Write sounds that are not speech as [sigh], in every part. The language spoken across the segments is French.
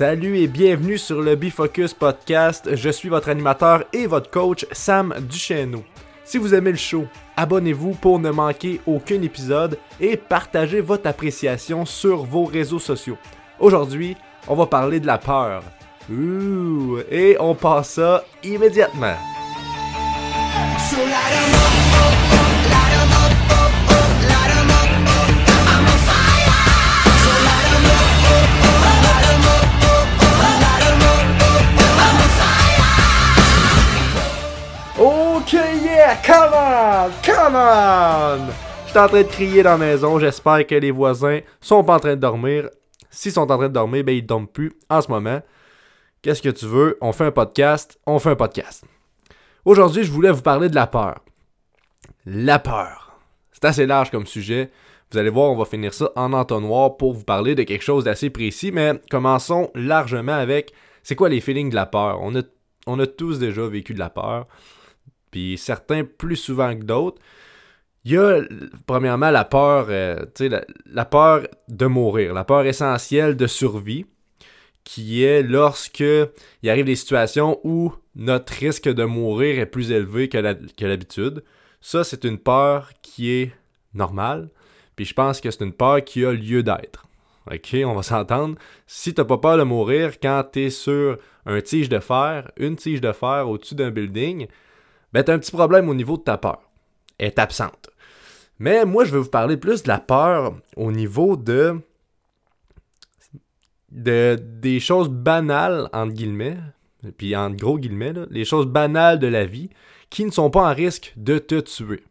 Salut et bienvenue sur le Bifocus Podcast. Je suis votre animateur et votre coach Sam Duchesneau. Si vous aimez le show, abonnez-vous pour ne manquer aucun épisode et partagez votre appréciation sur vos réseaux sociaux. Aujourd'hui, on va parler de la peur. Ouh, et on passe ça immédiatement. Je suis en train de crier dans la maison, j'espère que les voisins sont pas en train de dormir. S'ils sont en train de dormir, ben ils dorment plus en ce moment. Qu'est-ce que tu veux? On fait un podcast, on fait un podcast. Aujourd'hui, je voulais vous parler de la peur. La peur. C'est assez large comme sujet. Vous allez voir, on va finir ça en entonnoir pour vous parler de quelque chose d'assez précis, mais commençons largement avec c'est quoi les feelings de la peur? On a, on a tous déjà vécu de la peur puis certains plus souvent que d'autres. Il y a, premièrement, la peur, euh, la, la, peur de mourir, la peur essentielle de survie, qui est lorsque il arrive des situations où notre risque de mourir est plus élevé que l'habitude. Ça, c'est une peur qui est normale, puis je pense que c'est une peur qui a lieu d'être. OK, on va [laughs] s'entendre. Si t'as pas peur de mourir quand t'es sur un tige de fer, une tige de fer au-dessus d'un building, ben t'as un petit problème au niveau de ta peur. Elle est absente. Mais moi, je veux vous parler plus de la peur au niveau de, de des choses banales, entre guillemets, puis en gros guillemets, les choses banales de la vie qui ne sont pas en risque de te tuer.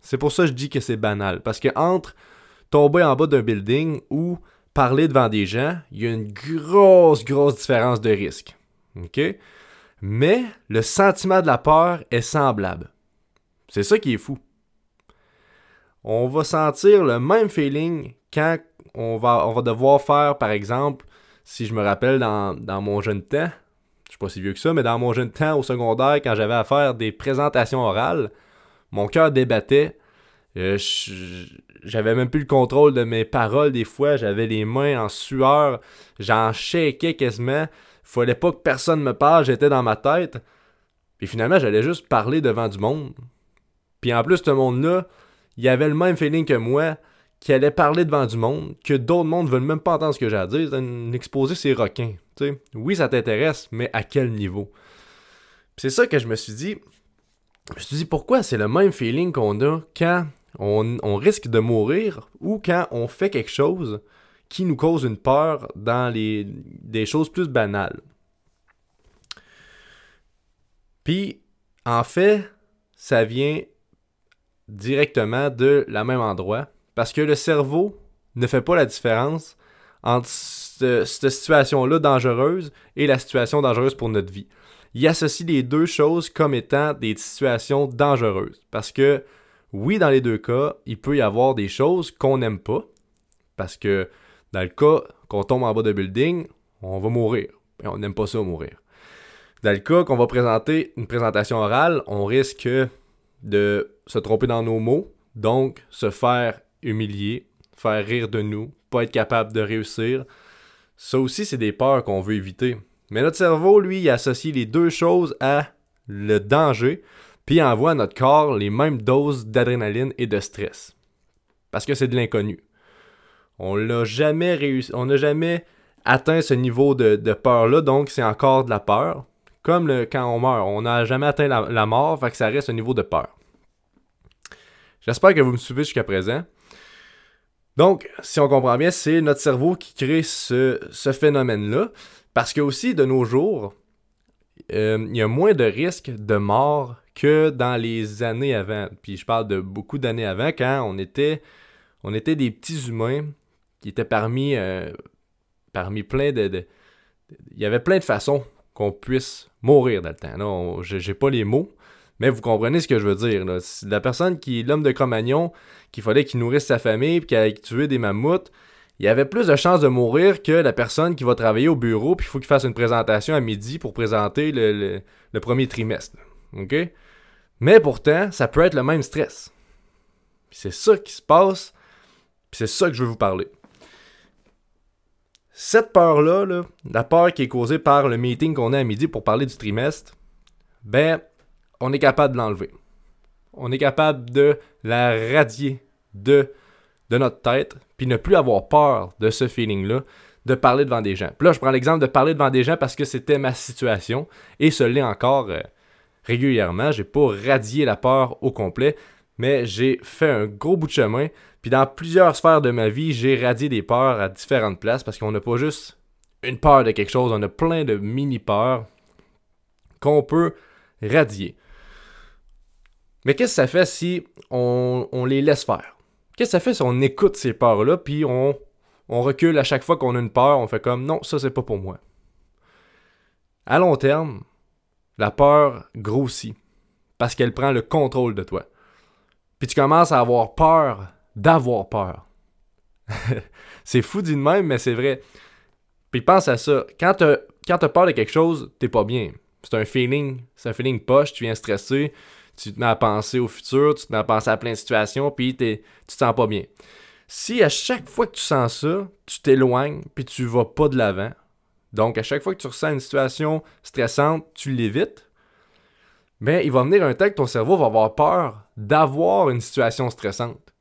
C'est pour ça que je dis que c'est banal. Parce que entre tomber en bas d'un building ou parler devant des gens, il y a une grosse, grosse différence de risque. OK? Mais le sentiment de la peur est semblable. C'est ça qui est fou. On va sentir le même feeling quand on va, on va devoir faire, par exemple, si je me rappelle dans, mon jeune temps, je suis pas si vieux que ça, mais dans mon jeune temps au secondaire, quand j'avais à faire des présentations orales, mon cœur débattait. Euh, j'avais même plus le contrôle de mes paroles des fois, j'avais les mains en sueur, j'en shakeais quasiment. Fallait pas que personne me parle, j'étais dans ma tête. Puis finalement, j'allais juste parler devant du monde. Puis en plus, ce monde-là, il avait le même feeling que moi, qui allait parler devant du monde, que d'autres mondes veulent même pas entendre ce que j'ai à dire. C'est un exposé, c'est requin. Oui, ça t'intéresse, mais à quel niveau? C'est ça que je me suis dit. Je me suis dit, pourquoi c'est le même feeling qu'on a quand on, risque de mourir ou quand on fait quelque chose qui nous cause une peur dans les, des choses plus banales. Puis, en fait, ça vient directement de la même endroit parce que le cerveau ne fait pas la différence entre cette, situation-là dangereuse et la situation dangereuse pour notre vie. Il associe les deux choses comme étant des situations dangereuses. Parce que, oui, dans les deux cas, il peut y avoir des choses qu'on n'aime pas. Parce que dans le cas qu'on tombe en bas de building, on va mourir. Et on n'aime pas ça mourir. Dans le cas qu'on va présenter une présentation orale, on risque de se tromper dans nos mots, donc se faire humilier, faire rire de nous, pas être capable de réussir. Ça aussi, c'est des peurs qu'on veut éviter. Mais notre cerveau, lui, il associe les deux choses à le danger, puis envoie à notre corps les mêmes doses d'adrénaline et de stress. Parce que c'est de l'inconnu. On n'a jamais atteint ce niveau de, peur-là, donc c'est encore de la peur. Comme le, quand on meurt, on n'a jamais atteint la, mort, fait que ça reste un niveau de peur. J'espère que vous me suivez jusqu'à présent. Donc, si on comprend bien, c'est notre cerveau qui crée ce, phénomène-là. Parce que aussi, de nos jours, euh, il y a moins de risques de mort que dans les années avant. Puis je parle de beaucoup d'années avant, quand on était, on était des petits humains était parmi, euh, plein de, Il y avait plein de façons qu'on puisse mourir dans le temps. Je j'ai pas les mots, mais vous comprenez ce que je veux dire. La personne qui est l'homme de Cro-Magnon, qu'il fallait qu'il nourrisse sa famille, puis qu'il a tué des mammouths, il y avait plus de chances de mourir que la personne qui va travailler au bureau, puis il faut qu'il fasse une présentation à midi pour présenter le, premier trimestre. Mais pourtant, ça peut être le même stress. C'est ça qui se passe, c'est ça que je veux vous parler Cette peur-là, là, la peur qui est causée par le meeting qu'on a à midi pour parler du trimestre, ben, on est capable de l'enlever. On est capable de la radier de, de notre tête, puis ne plus avoir peur de ce feeling-là, de parler devant des gens. Puis là, je prends l'exemple de parler devant des gens parce que c'était ma situation, et ce l'est encore euh, régulièrement. J'ai pas radié la peur au complet, mais j'ai fait un gros bout de chemin. Puis dans plusieurs sphères de ma vie, j'ai radié des peurs à différentes places parce qu'on n'a pas juste une peur de quelque chose, on a plein de mini-peurs qu'on peut radier. Mais qu'est-ce que ça fait si on, les laisse faire? Qu'est-ce que ça fait si on écoute ces peurs-là, puis on, on recule à chaque fois qu'on a une peur, on fait comme non, ça c'est pas pour moi. À long terme, la peur grossit parce qu'elle prend le contrôle de toi. Puis tu commences à avoir peur d'avoir peur. [laughs] c'est fou d'une même, mais c'est vrai. Puis pense à ça. Quand tu as peur de quelque chose, t'es pas bien. C'est un feeling, c'est un feeling poche, tu viens stressé, tu te mets à penser au futur, tu te mets à à plein de situations, puis tu te sens pas bien. Si à chaque fois que tu sens ça, tu t'éloignes, puis tu vas pas de l'avant, donc à chaque fois que tu ressens une situation stressante, tu l'évites, mais il va venir un temps que ton cerveau va avoir peur d'avoir une situation stressante.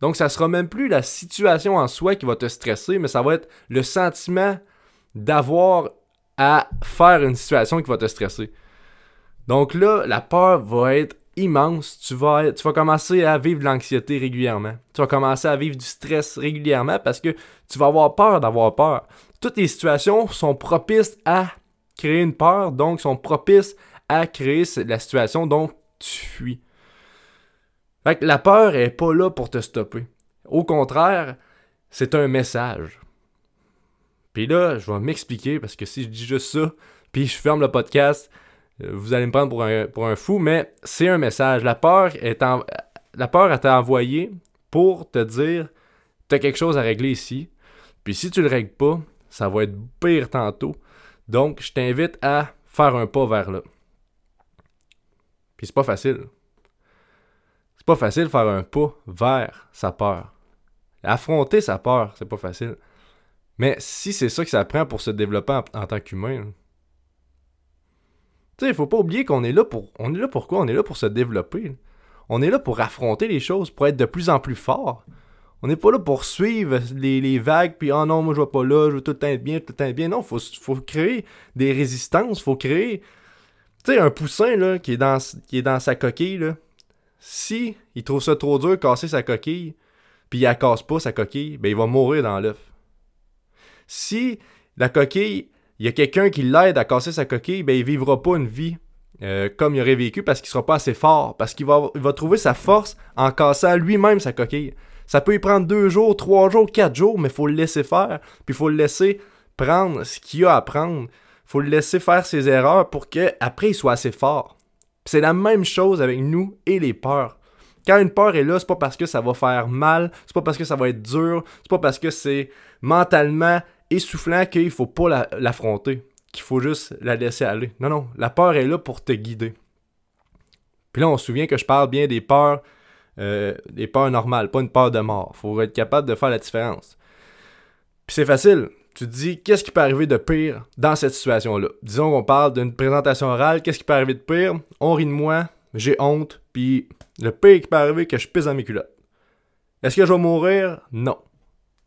Donc ça sera même plus la situation en soi qui va te stresser, mais ça va être le sentiment d'avoir à faire une situation qui va te stresser. Donc là, la peur va être immense. Tu vas, tu vas commencer à vivre de l'anxiété régulièrement. Tu vas commencer à vivre du stress régulièrement parce que tu vas avoir peur d'avoir peur. Toutes les situations sont propices à créer une peur, donc sont propices à créer la situation dont tu fuis. Fait la peur est pas là pour te stopper. Au contraire, c'est un message. Puis là, je vais m'expliquer parce que si je dis juste ça, puis je ferme le podcast, euh, vous allez me prendre pour un, fou, mais c'est un message. La peur est en, la pour te dire t'as quelque chose à régler ici. Puis si tu le règles pas, ça va être pire tantôt. Donc, je t'invite à faire un pas vers là. Puis c'est pas facile. C'est pas facile de faire un pas vers sa peur. Affronter sa peur, c'est pas facile. Mais si c'est ça que ça prend pour se développer en, tant qu'humain, tu sais, il faut pas oublier qu'on est là pour. On est là pourquoi? On est là pour se développer. On est là pour affronter les choses, pour être de plus en plus fort. On n'est pas là pour suivre les, vagues, puis oh non, moi je vais pas là, je veux tout le temps être bien, tout le temps être bien. Non, faut, faut créer des résistances, faut créer. Un poussin là, qui, est dans, qui est sa coquille, si il trouve ça trop dur de casser sa coquille, puis il ne casse pas sa coquille, ben il va mourir dans l'œuf. Si la coquille, il y a quelqu'un qui l'aide à casser sa coquille, ben il vivra pas une vie euh, comme il aurait vécu parce qu'il sera pas assez fort, parce qu'il va, va trouver sa force en cassant lui-même sa coquille. Ça peut y prendre deux jours, trois jours, quatre jours, mais il faut le laisser faire, puis il faut le laisser prendre ce qu'il a à prendre. Faut le laisser faire ses erreurs pour qu'après il soit assez fort. C'est la même chose avec nous et les peurs. Quand une peur est là, c'est pas parce que ça va faire mal, c'est pas parce que ça va être dur, c'est pas parce que c'est mentalement essoufflant qu'il faut pas l'affronter, qu'il faut juste la laisser aller. Non, non, la peur est là pour te guider. Puis là, on se souvient que je parle bien des peurs, euh, des peurs normales, pas une peur de mort. Faut être capable de faire la différence. Puis c'est facile tu te dis qu'est-ce qui peut arriver de pire dans cette situation-là? Disons qu'on parle d'une présentation orale, qu'est-ce qui peut arriver de pire? On rit de moi, j'ai honte, puis le pire qui peut arriver, que je pisse dans mes culottes. Est-ce que je vais mourir? Non.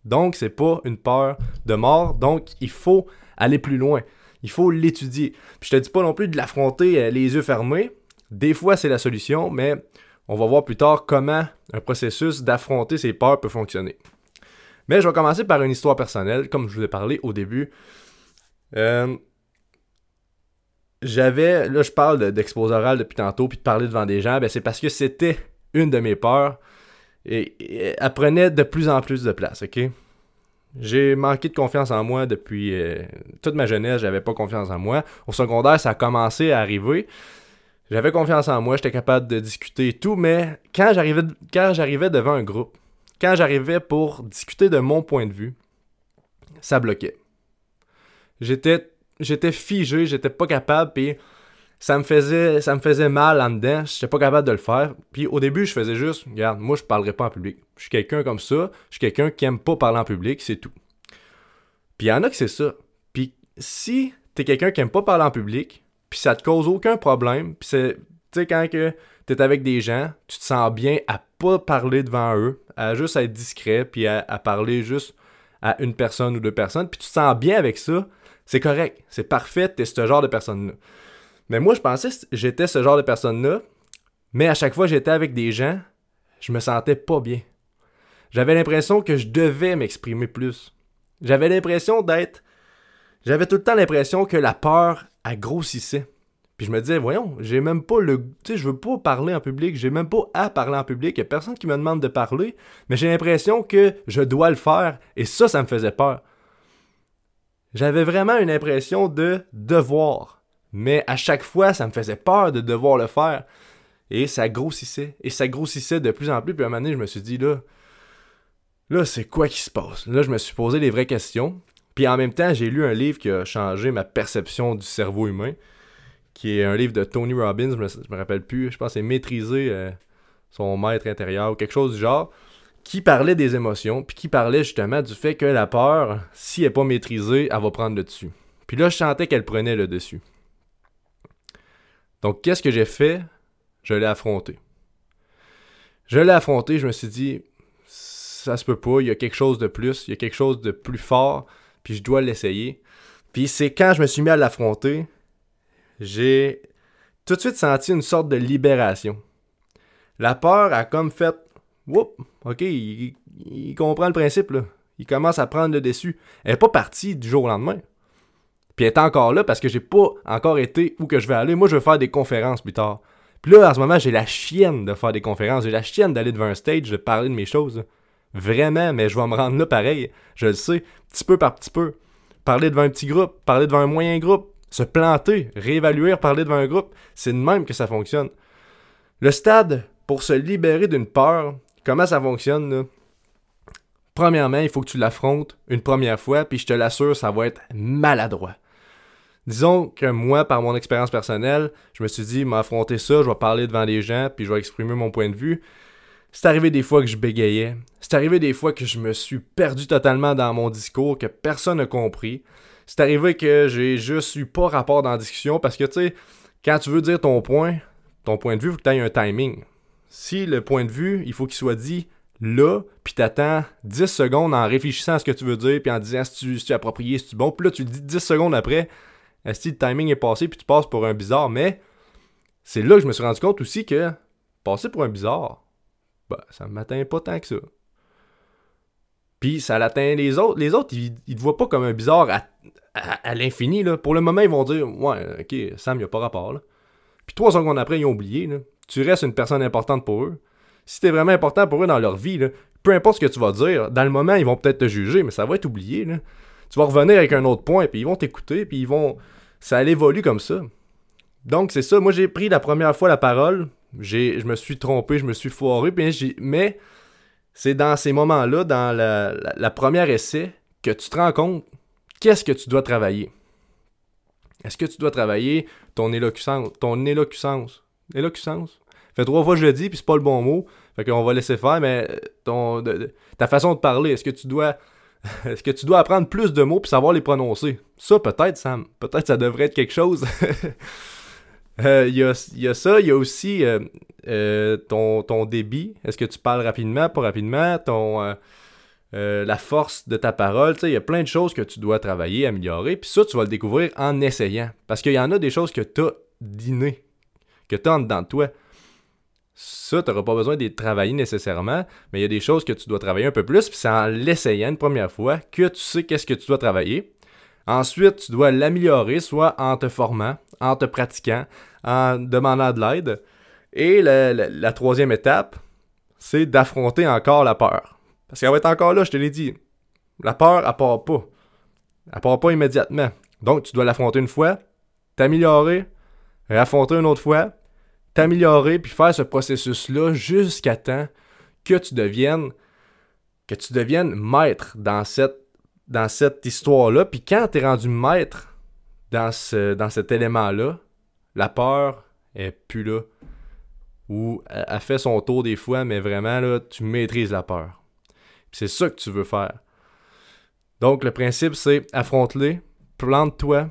Donc, c'est pas une peur de mort, donc il faut aller plus loin. Il faut l'étudier. Puis je te dis pas non plus de l'affronter euh, les yeux fermés. Des fois, c'est la solution, mais on va voir plus tard comment un processus d'affronter ces peurs peut fonctionner. Mais je vais commencer par une histoire personnelle, comme je vous ai parlé au début. Euh, j'avais, là je parle d'exposé oral depuis tantôt, puis de parler devant des gens, ben c'est parce que c'était une de mes peurs et, elle prenait de plus en plus de place, ok? J'ai manqué de confiance en moi depuis euh, toute ma jeunesse, j'avais pas confiance en moi. Au secondaire, ça a commencé à arriver. J'avais confiance en moi, j'étais capable de discuter et tout, mais quand j'arrivais devant un groupe, quand j'arrivais pour discuter de mon point de vue, ça bloquait. J'étais j'étais figé, j'étais pas capable puis ça me faisait ça me faisait mal en dedans, j'étais pas capable de le faire. Puis au début, je faisais juste regarde, moi je parlerai pas en public. Je suis quelqu'un comme ça, je suis quelqu'un qui aime pas parler en public, c'est tout. Puis il y en a que c'est ça. Puis si t'es quelqu'un qui aime pas parler en public, puis ça te cause aucun problème, puis c'est, tu sais, quand que t'es avec des gens, tu te sens bien à pas parler devant eux, à juste être discret, puis à, parler juste à une personne ou deux personnes, puis tu te sens bien avec ça, c'est correct, c'est parfait, t'es ce genre de personne-là. Mais moi, je pensais que j'étais ce genre de personne-là, mais à chaque fois que j'étais avec des gens, je me sentais pas bien. J'avais l'impression que je devais m'exprimer plus. J'avais l'impression d'être. J'avais tout le temps l'impression que la peur, a grossissait. Puis je me disais, voyons, j'ai même pas le. Tu je veux pas parler en public, j'ai même pas à parler en public, il a personne qui me demande de parler, mais j'ai l'impression que je dois le faire, et ça, ça me faisait peur. J'avais vraiment une impression de devoir, mais à chaque fois, ça me faisait peur de devoir le faire. Et ça grossissait, et ça grossissait de plus en plus, puis à un moment donné, je me suis dit, là, là, c'est quoi qui se passe? Là, je me suis posé les vraies questions, puis en même temps, j'ai lu un livre qui a changé ma perception du cerveau humain qui est un livre de Tony Robbins, je me, me rappelle plus, je pense Maîtriser euh, son maître intérieur ou quelque chose du genre, qui parlait des émotions, puis qui parlait justement du fait que la peur, si elle n'est pas maîtrisée, elle va prendre le dessus. Puis là, je sentais qu'elle prenait le dessus. Donc, qu'est-ce que j'ai fait? Je l'ai affronté. Je l'ai affronté, je me suis dit, ça se peut pas, il y a quelque chose de plus, il y a quelque chose de plus fort, puis je dois l'essayer. Puis c'est quand je me suis mis à l'affronter j'ai tout de suite senti une sorte de libération. La peur a comme fait Whoop, ok, il, comprend le principe là. Il commence à prendre le dessus. Elle n'est pas partie du jour au lendemain. Puis elle est encore là parce que j'ai pas encore été où que je vais aller. Moi, je veux faire des conférences plus tard. Puis là, en ce moment, j'ai la chienne de faire des conférences. J'ai la chienne d'aller devant un stage, de parler de mes choses. Vraiment, mais je vais me rendre là pareil. Je le sais, petit peu par petit peu. Parler devant un petit groupe, parler devant un moyen groupe, se planter, réévaluer, parler devant un groupe, c'est de même que ça fonctionne. Le stade, pour se libérer d'une peur, comment ça fonctionne? Premièrement, il faut que tu l'affrontes une première fois, puis je te l'assure, ça va être maladroit. Disons que moi, par mon expérience personnelle, je me suis dit, m'affronter ça, je vais parler devant les gens, puis je vais exprimer mon point de vue. C'est arrivé des fois que je bégayais. C'est arrivé des fois que je me suis perdu totalement dans mon discours, que personne n'a compris c'est arrivé que j'ai juste eu pas rapport dans la discussion parce que, tu sais, quand tu veux dire ton point, ton point de vue, il faut que tu aies un timing. Si le point de vue, il faut qu'il soit dit là, puis t'attends 10 secondes en réfléchissant à ce que tu veux dire, puis en disant si tu, es approprié, si tu es bon, puis là, tu le dis 10 secondes après, si le timing est passé, puis tu passes pour un bizarre, mais c'est là que je me suis rendu compte aussi que passer pour un bizarre, bah, ça ne m'atteint pas tant que ça. Puis ça l'atteint les autres. Les autres, ils, ils te voient pas comme un bizarre à, l'infini. Pour le moment, ils vont dire Ouais, ok, Sam, il a pas rapport. Là. Puis trois secondes après, ils ont oublié. Là. Tu restes une personne importante pour eux. Si t'es vraiment important pour eux dans leur vie, peu importe ce que tu vas dire, dans le moment, ils vont peut-être te juger, mais ça va être oublié. Là. Tu vas revenir avec un autre point, puis ils vont t'écouter, puis ils vont. Ça évolue comme ça. Donc, c'est ça. Moi, j'ai pris la première fois la parole. Je me suis trompé, je me suis foiré, puis mais c'est dans ces moments-là, dans la, la, première essai, que tu te rends compte qu'est-ce que tu dois travailler. Est-ce que tu dois travailler ton élocution, ton élocution, élocucence? Fait trois fois je le dis, puis c'est pas le bon mot. Fait qu'on va laisser faire, mais ton, ta façon de parler, est-ce que tu dois [laughs] est-ce que tu dois apprendre plus de mots puis savoir les prononcer? Ça, peut-être, Sam. Peut-être ça devrait être quelque chose. [laughs] Il euh, y, a, ça, il y a aussi euh, euh, ton, ton, débit. Est-ce que tu parles rapidement, pas rapidement? Ton, la force de ta parole. Il y a plein de choses que tu dois travailler, améliorer. Puis ça, tu vas le découvrir en essayant. Parce qu'il y en a des choses que tu as d'inné, que tu as en dedans de toi. Ça, tu n'auras pas besoin de travailler nécessairement, mais il y a des choses que tu dois travailler un peu plus, puis c'est en l'essayant une première fois que tu sais qu'est-ce que tu dois travailler. Ensuite, tu dois l'améliorer, soit en te formant, en te pratiquant, en demandant de l'aide. Et la, troisième étape, c'est d'affronter encore la peur. Parce qu'elle va être encore là, je te l'ai dit. La peur, elle part pas. Elle part pas immédiatement. Donc, tu dois l'affronter une fois, t'améliorer, l'affronter une autre fois, t'améliorer, puis faire ce processus-là jusqu'à temps que tu deviennes que tu deviennes maître dans cette, dans cette histoire-là. Puis quand tu es rendu maître dans, ce, dans cet élément-là, la peur est plus là. Ou elle fait son tour des fois, mais vraiment, là, tu maîtrises la peur. C'est ça que tu veux faire. Donc, le principe, c'est affronte-les, plante-toi,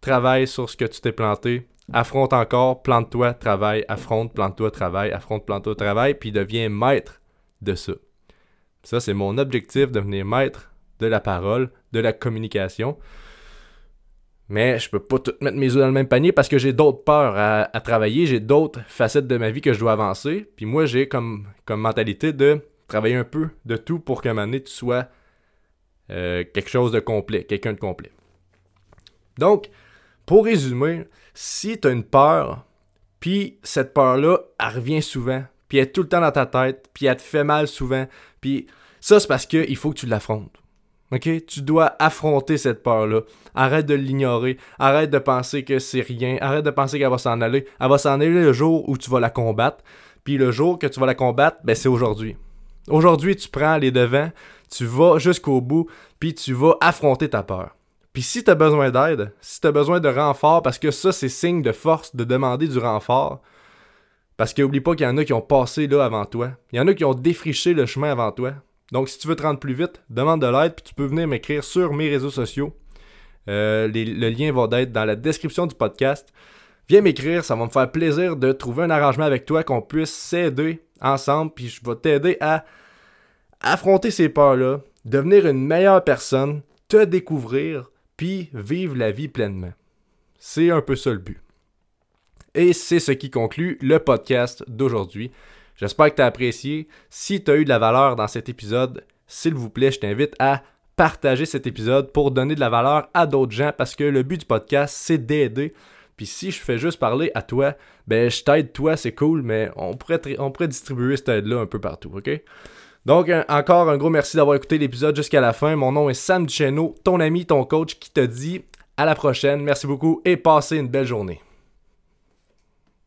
travaille sur ce que tu t'es planté, affronte encore, plante-toi, travaille, affronte, plante-toi, travaille, affronte, plante-toi, travaille, puis deviens maître de ça. Ça, c'est mon objectif, devenir maître de la parole, de la communication. Mais je peux pas tout mettre mes œufs dans le même panier parce que j'ai d'autres peurs à, travailler, j'ai d'autres facettes de ma vie que je dois avancer. Puis moi, j'ai comme, mentalité de travailler un peu de tout pour qu'à un moment donné, tu sois euh, quelque chose de complet, quelqu'un de complet. Donc, pour résumer, si tu as une peur, puis cette peur-là, elle revient souvent, puis elle est tout le temps dans ta tête, puis elle te fait mal souvent, puis ça, c'est parce qu'il faut que tu l'affrontes. Tu dois affronter cette peur-là. Arrête de l'ignorer. Arrête de penser que c'est rien. Arrête de penser qu'elle va s'en aller. Elle va s'en aller le jour où tu vas la combattre. Puis le jour que tu vas la combattre, ben c'est aujourd'hui. Aujourd'hui, tu prends les devants, tu vas jusqu'au bout, puis tu vas affronter ta peur. Puis si tu as besoin d'aide, si tu as besoin de renfort, parce que ça, c'est signe de force de demander du renfort, parce qu'oublie pas qu'il y en a qui ont passé là avant toi. Il y en a qui ont défriché le chemin avant toi. Donc, si tu veux te rendre plus vite, demande de l'aide, puis tu peux venir m'écrire sur mes réseaux sociaux. Euh, le lien va être dans la description du podcast. Viens m'écrire, ça va me faire plaisir de trouver un arrangement avec toi, qu'on puisse s'aider ensemble, puis je vais t'aider à affronter ces peurs-là, devenir une meilleure personne, te découvrir, puis vivre la vie pleinement. C'est un peu ça le but. Et c'est ce qui conclut le podcast d'aujourd'hui. J'espère que tu as apprécié. Si tu as eu de la valeur dans cet épisode, s'il vous plaît, je t'invite à partager cet épisode pour donner de la valeur à d'autres gens parce que le but du podcast, c'est d'aider. Puis si je fais juste parler à toi, ben je t'aide toi, c'est cool, mais on pourrait, distribuer cette aide-là un peu partout, ok? Donc, encore un gros merci d'avoir écouté l'épisode jusqu'à la fin. Mon nom est Sam Duchesneau, ton ami, ton coach qui te dit à la prochaine. Merci beaucoup et passez une belle journée.